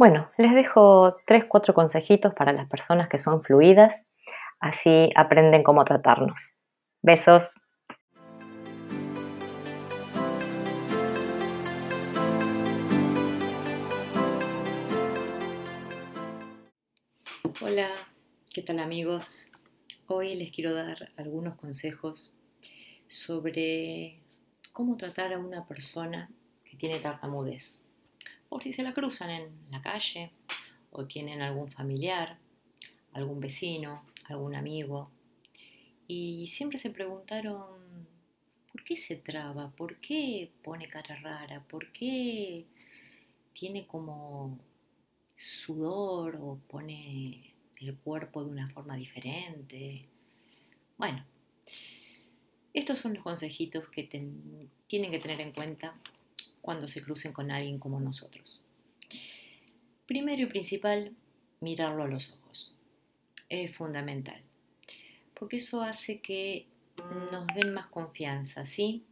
Bueno, les dejo tres, cuatro consejitos para las personas que son fluidas, así aprenden cómo tratarnos. Besos. Hola, ¿qué tal amigos? Hoy les quiero dar algunos consejos sobre cómo tratar a una persona que tiene tartamudez o si se la cruzan en la calle o tienen algún familiar, algún vecino, algún amigo. Y siempre se preguntaron, ¿por qué se traba? ¿Por qué pone cara rara? ¿Por qué tiene como sudor o pone el cuerpo de una forma diferente? Bueno, estos son los consejitos que tienen que tener en cuenta cuando se crucen con alguien como nosotros. Primero y principal, mirarlo a los ojos. Es fundamental, porque eso hace que nos den más confianza, ¿sí?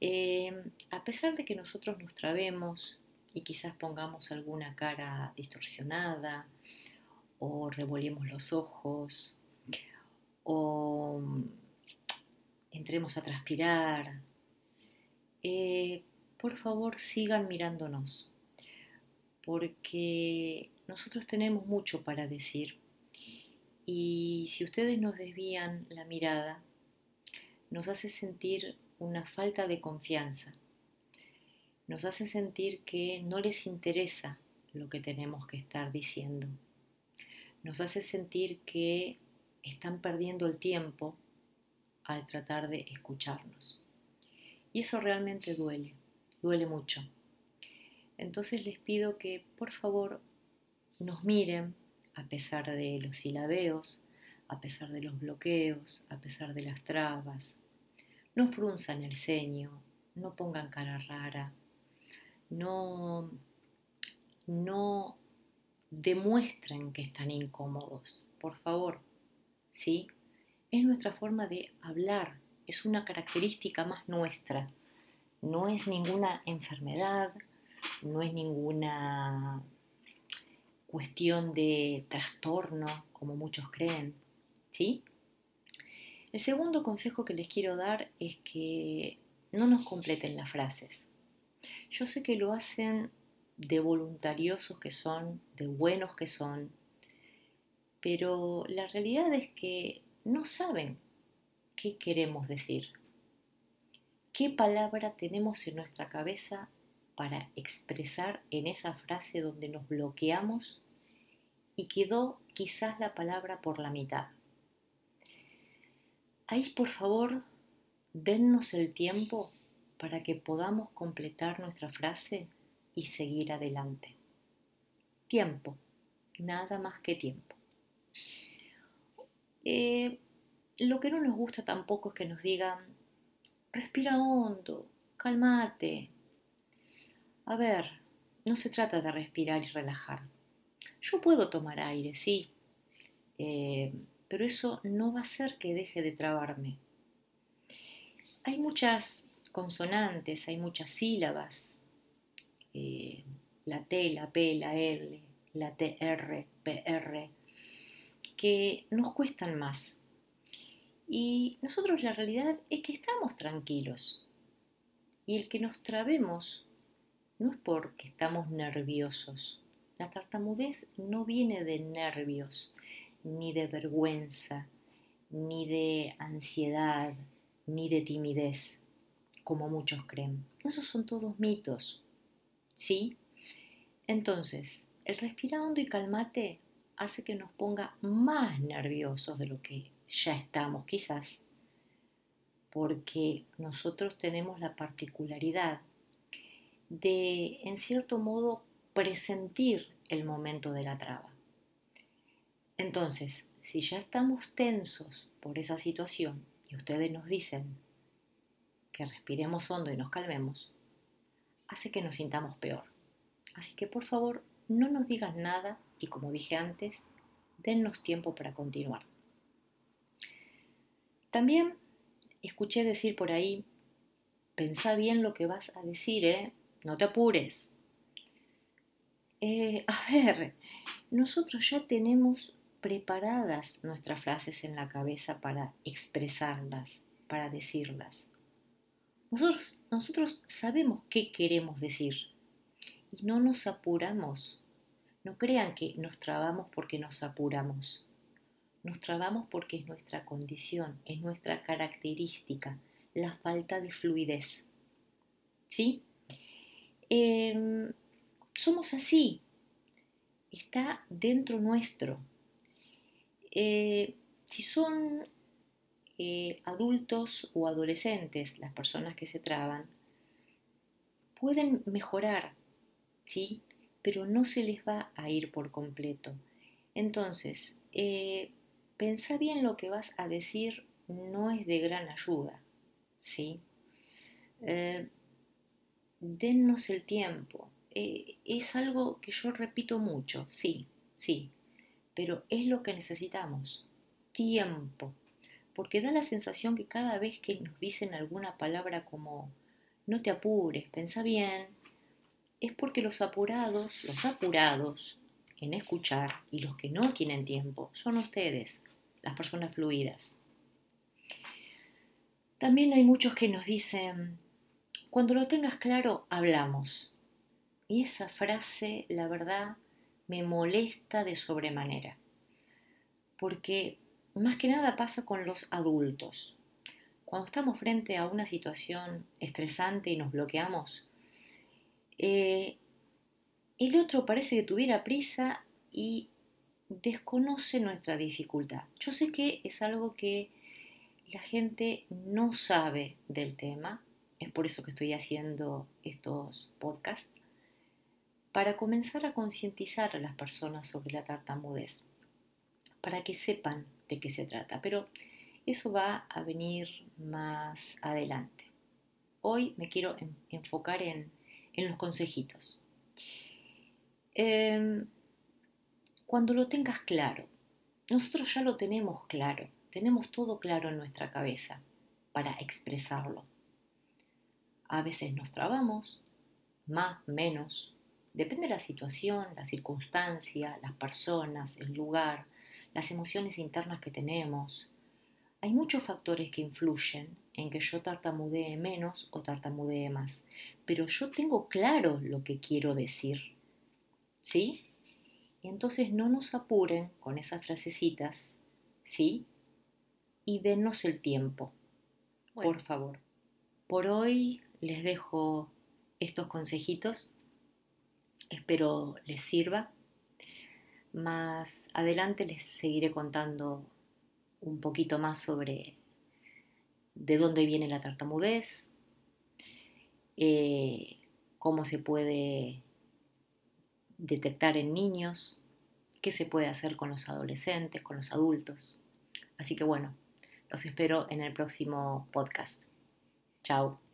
Eh, a pesar de que nosotros nos trabemos y quizás pongamos alguna cara distorsionada o revolvemos los ojos o entremos a transpirar, eh, por favor sigan mirándonos, porque nosotros tenemos mucho para decir. Y si ustedes nos desvían la mirada, nos hace sentir una falta de confianza, nos hace sentir que no les interesa lo que tenemos que estar diciendo, nos hace sentir que están perdiendo el tiempo al tratar de escucharnos. Y eso realmente duele duele mucho. Entonces les pido que por favor nos miren a pesar de los silabeos, a pesar de los bloqueos, a pesar de las trabas. No frunzan el ceño, no pongan cara rara, no, no demuestren que están incómodos, por favor. ¿Sí? Es nuestra forma de hablar, es una característica más nuestra no es ninguna enfermedad, no es ninguna cuestión de trastorno, como muchos creen, ¿sí? El segundo consejo que les quiero dar es que no nos completen las frases. Yo sé que lo hacen de voluntariosos que son, de buenos que son, pero la realidad es que no saben qué queremos decir qué palabra tenemos en nuestra cabeza para expresar en esa frase donde nos bloqueamos y quedó quizás la palabra por la mitad. Ahí, por favor, dennos el tiempo para que podamos completar nuestra frase y seguir adelante. Tiempo, nada más que tiempo. Eh, lo que no nos gusta tampoco es que nos digan, Respira hondo, cálmate. A ver, no se trata de respirar y relajar. Yo puedo tomar aire, sí, eh, pero eso no va a hacer que deje de trabarme. Hay muchas consonantes, hay muchas sílabas, eh, la T, la P, la L, la TR, PR, que nos cuestan más. Y nosotros la realidad es que estamos tranquilos. Y el que nos trabemos no es porque estamos nerviosos. La tartamudez no viene de nervios, ni de vergüenza, ni de ansiedad, ni de timidez, como muchos creen. Esos son todos mitos. ¿Sí? Entonces, el respirar hondo y calmate hace que nos ponga más nerviosos de lo que ya estamos quizás, porque nosotros tenemos la particularidad de, en cierto modo, presentir el momento de la traba. Entonces, si ya estamos tensos por esa situación y ustedes nos dicen que respiremos hondo y nos calmemos, hace que nos sintamos peor. Así que por favor, no nos digan nada y como dije antes, dennos tiempo para continuar. También escuché decir por ahí, pensá bien lo que vas a decir, ¿eh? No te apures. Eh, a ver, nosotros ya tenemos preparadas nuestras frases en la cabeza para expresarlas, para decirlas. Nosotros, nosotros sabemos qué queremos decir y no nos apuramos. No crean que nos trabamos porque nos apuramos. Nos trabamos porque es nuestra condición, es nuestra característica, la falta de fluidez. ¿Sí? Em, somos así. Está dentro nuestro. Eh, si son eh, adultos o adolescentes las personas que se traban, pueden mejorar, ¿sí? Pero no se les va a ir por completo. Entonces, eh, pensá bien lo que vas a decir, no es de gran ayuda, ¿sí? Eh, dennos el tiempo. es algo que yo repito mucho, sí, sí, pero es lo que necesitamos, tiempo, porque da la sensación que cada vez que nos dicen alguna palabra como no te apures, pensa bien, es porque los apurados, los apurados en escuchar y los que no tienen tiempo son ustedes, las personas fluidas. También hay muchos que nos dicen, cuando lo tengas claro, hablamos. Y esa frase, la verdad, me molesta de sobremanera, porque más que nada pasa con los adultos. Cuando estamos frente a una situación estresante y nos bloqueamos, eh, el otro parece que tuviera prisa y desconoce nuestra dificultad. Yo sé que es algo que la gente no sabe del tema, es por eso que estoy haciendo estos podcasts, para comenzar a concientizar a las personas sobre la tartamudez, para que sepan de qué se trata, pero eso va a venir más adelante. Hoy me quiero enfocar en, los consejitos. Em, cuando lo tengas claro, nosotros ya lo tenemos claro, tenemos todo claro en nuestra cabeza para expresarlo. A veces nos trabamos, más, menos, Depende de la situación, la circunstancia, las personas, el lugar, las emociones internas que tenemos. Hay muchos factores que influyen en que yo tartamudee menos o tartamudee más, pero yo tengo claro lo que quiero decir. ¿Sí? Y entonces no nos apuren con esas frasecitas, ¿sí? Y denos el tiempo, por favor. Por hoy les dejo estos consejitos Espero les sirva. Más adelante les seguiré contando un poquito más sobre de dónde viene la tartamudez, eh, cómo se puede detectar en niños, qué se puede hacer con los adolescentes, con los adultos. Así que bueno, los espero en el próximo podcast. Chao.